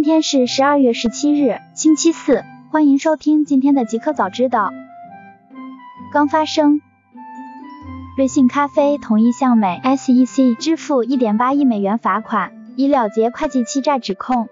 今天是十二月十七日，星期四，欢迎收听今天的极客早知道。刚发生，瑞幸咖啡同意向美 SEC 支付一点八亿美元罚款，以了结会计欺诈指控。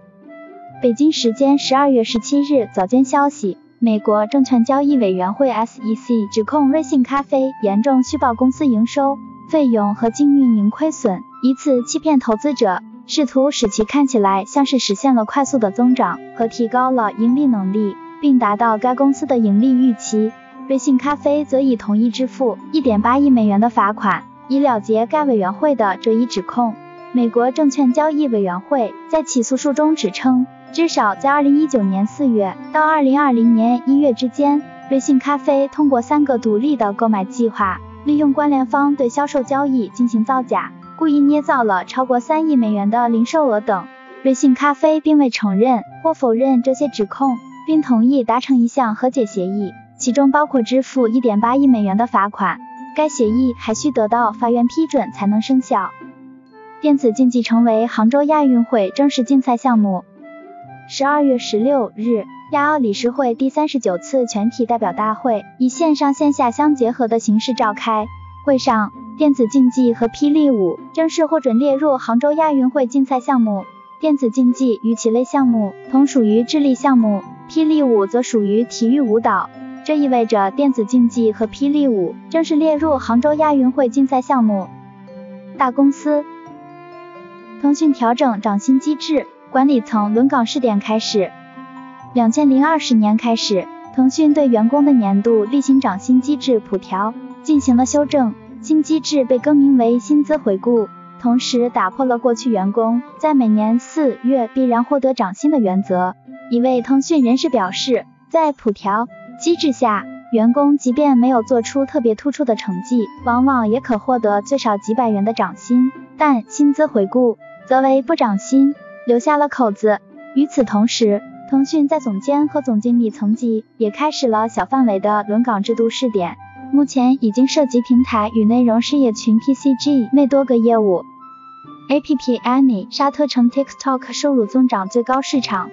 北京时间十二月十七日早间消息，美国证券交易委员会 SEC 指控瑞幸咖啡严重虚报公司营收、费用和净运营亏损，以此欺骗投资者。试图使其看起来像是实现了快速的增长和提高了盈利能力，并达到该公司的盈利预期。瑞幸咖啡则已同意支付1.8亿美元的罚款，以了结该委员会的这一指控。美国证券交易委员会在起诉书中指称，至少在2019年4月到2020年1月之间，瑞幸咖啡通过三个独立的购买计划，利用关联方对销售交易进行造假。故意捏造了超过三亿美元的零售额等，瑞幸咖啡并未承认或否认这些指控，并同意达成一项和解协议，其中包括支付一点八亿美元的罚款。该协议还需得到法院批准才能生效。电子竞技成为杭州亚运会正式竞赛项目。十二月十六日，亚奥理事会第三十九次全体代表大会以线上线下相结合的形式召开，会上。电子竞技和霹雳舞正式获准列入杭州亚运会竞赛项目。电子竞技与其类项目同属于智力项目，霹雳舞则属于体育舞蹈。这意味着电子竞技和霹雳舞正式列入杭州亚运会竞赛项目。大公司，腾讯调整涨薪机制，管理层轮岗试点开始。两千零二十年开始，腾讯对员工的年度例行涨薪机制普调进行了修正。新机制被更名为薪资回顾，同时打破了过去员工在每年四月必然获得涨薪的原则。一位腾讯人士表示，在普调机制下，员工即便没有做出特别突出的成绩，往往也可获得最少几百元的涨薪。但薪资回顾则为不涨薪，留下了口子。与此同时，腾讯在总监和总经理层级也开始了小范围的轮岗制度试点。目前已经涉及平台与内容事业群 PCG 内多个业务。APP Any 沙特成 TikTok 收入增长最高市场。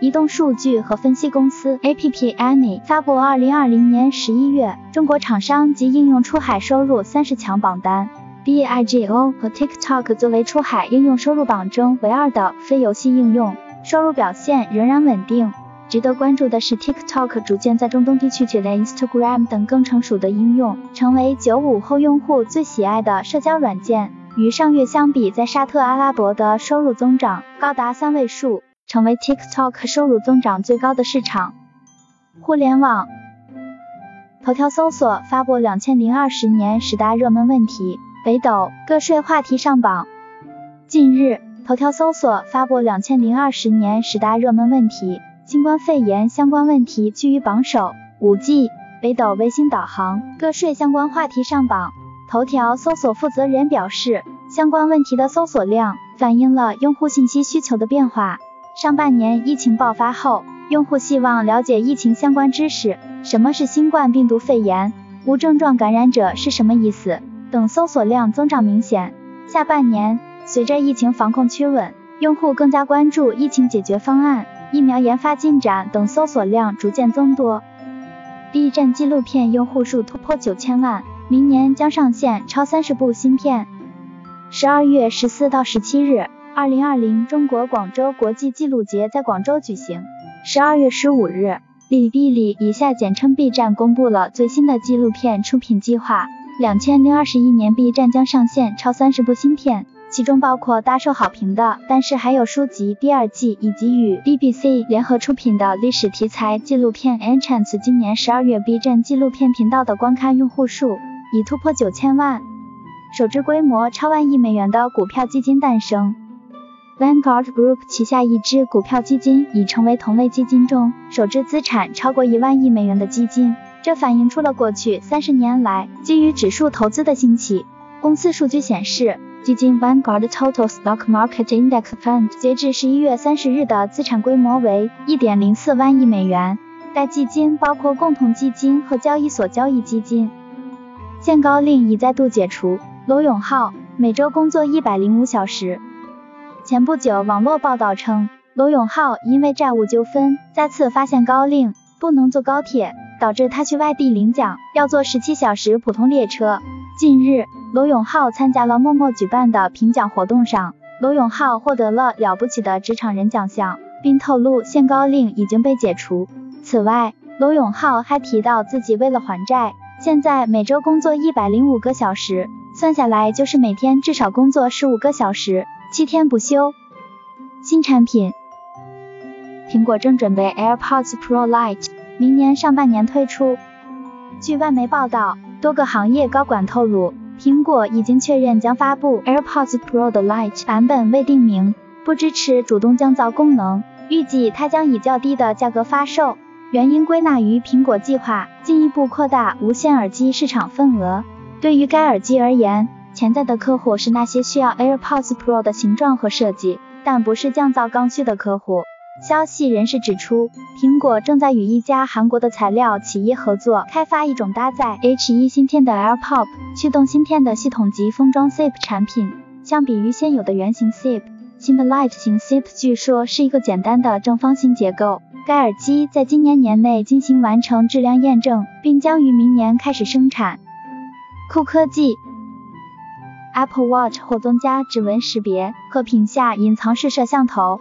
移动数据和分析公司 APP Any 发布2020年11月中国厂商及应用出海收入三十强榜单。Bigo 和 TikTok 作为出海应用收入榜中唯二的非游戏应用，收入表现仍然稳定。值得关注的是，TikTok 逐渐在中东地区取代 Instagram 等更成熟的应用，成为九五后用户最喜爱的社交软件。与上月相比，在沙特阿拉伯的收入增长高达三位数，成为 TikTok 收入增长最高的市场。互联网，头条搜索发布两千零二十年十大热门问题，北斗个税话题上榜。近日，头条搜索发布两千零二十年十大热门问题。新冠肺炎相关问题居于榜首，五 G、北斗卫星导航、个税相关话题上榜。头条搜索负责人表示，相关问题的搜索量反映了用户信息需求的变化。上半年疫情爆发后，用户希望了解疫情相关知识，什么是新冠病毒肺炎？无症状感染者是什么意思？等搜索量增长明显。下半年，随着疫情防控趋稳，用户更加关注疫情解决方案。疫苗研发进展等搜索量逐渐增多，B 站纪录片用户数突破九千万，明年将上线超三十部新片。十二月十四到十七日，二零二零中国广州国际纪录节在广州举行。十二月十五日，哔哩哔哩（以下简称 B 站）公布了最新的纪录片出品计划，两千零二十一年 B 站将上线超三十部新片。其中包括大受好评的，但是还有书籍第二季，以及与 BBC 联合出品的历史题材纪录片《Enchants》。今年十二月，B 站纪录片频道的观看用户数已突破九千万，首支规模超万亿美元的股票基金诞生。Vanguard Group 旗下一支股票基金已成为同类基金中首支资产超过一万亿美元的基金，这反映出了过去三十年来基于指数投资的兴起。公司数据显示。基金 Vanguard Total Stock Market Index Fund 截至十一月三十日的资产规模为一点零四万亿美元。该基金包括共同基金和交易所交易基金。限高令已再度解除，罗永浩每周工作一百零五小时。前不久，网络报道称，罗永浩因为债务纠纷，再次发现高令，不能坐高铁，导致他去外地领奖，要坐十七小时普通列车。近日，罗永浩参加了默默举办的评奖活动上，罗永浩获得了了不起的职场人奖项，并透露限高令已经被解除。此外，罗永浩还提到自己为了还债，现在每周工作一百零五个小时，算下来就是每天至少工作十五个小时，七天不休。新产品，苹果正准备 AirPods Pro Lite，明年上半年推出。据外媒报道，多个行业高管透露，苹果已经确认将发布 AirPods Pro 的 Lite 版本未定名，不支持主动降噪功能，预计它将以较低的价格发售。原因归纳于苹果计划进一步扩大无线耳机市场份额。对于该耳机而言，潜在的客户是那些需要 AirPods Pro 的形状和设计。但不是降噪刚需的客户。消息人士指出，苹果正在与一家韩国的材料企业合作，开发一种搭载 H1 芯片的 AirPop 驱动芯片的系统级封装 SIP 产品。相比于现有的圆形 SIP，新的 Lite 型 SIP 据说是一个简单的正方形结构。该耳机在今年年内进行完成质量验证，并将于明年开始生产。酷科技。Apple Watch 或增加指纹识别和屏下隐藏式摄像头。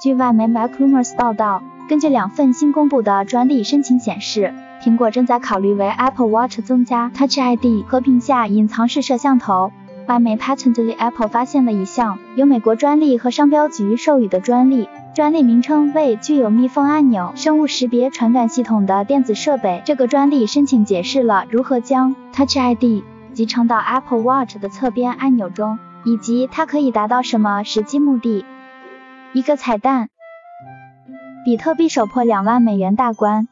据外媒 MacRumors 报道，根据两份新公布的专利申请显示，苹果正在考虑为 Apple Watch 增加 Touch ID 和屏下隐藏式摄像头。外媒 Patently Apple 发现了一项由美国专利和商标局授予的专利，专利名称为具有密封按钮生物识别传感系统的电子设备。这个专利申请解释了如何将 Touch ID 集成到 Apple Watch 的侧边按钮中，以及它可以达到什么实际目的。一个彩蛋，比特币首破两万美元大关。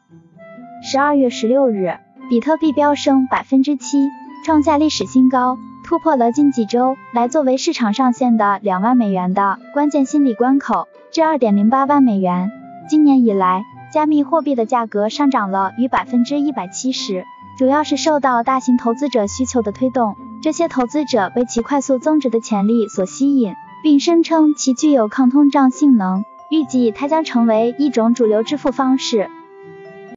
十二月十六日，比特币飙升百分之七，创下历史新高，突破了近几周来作为市场上限的两万美元的关键心理关口，至二点零八万美元。今年以来，加密货币的价格上涨了逾百分之一百七十。主要是受到大型投资者需求的推动，这些投资者被其快速增值的潜力所吸引，并声称其具有抗通胀性能，预计它将成为一种主流支付方式。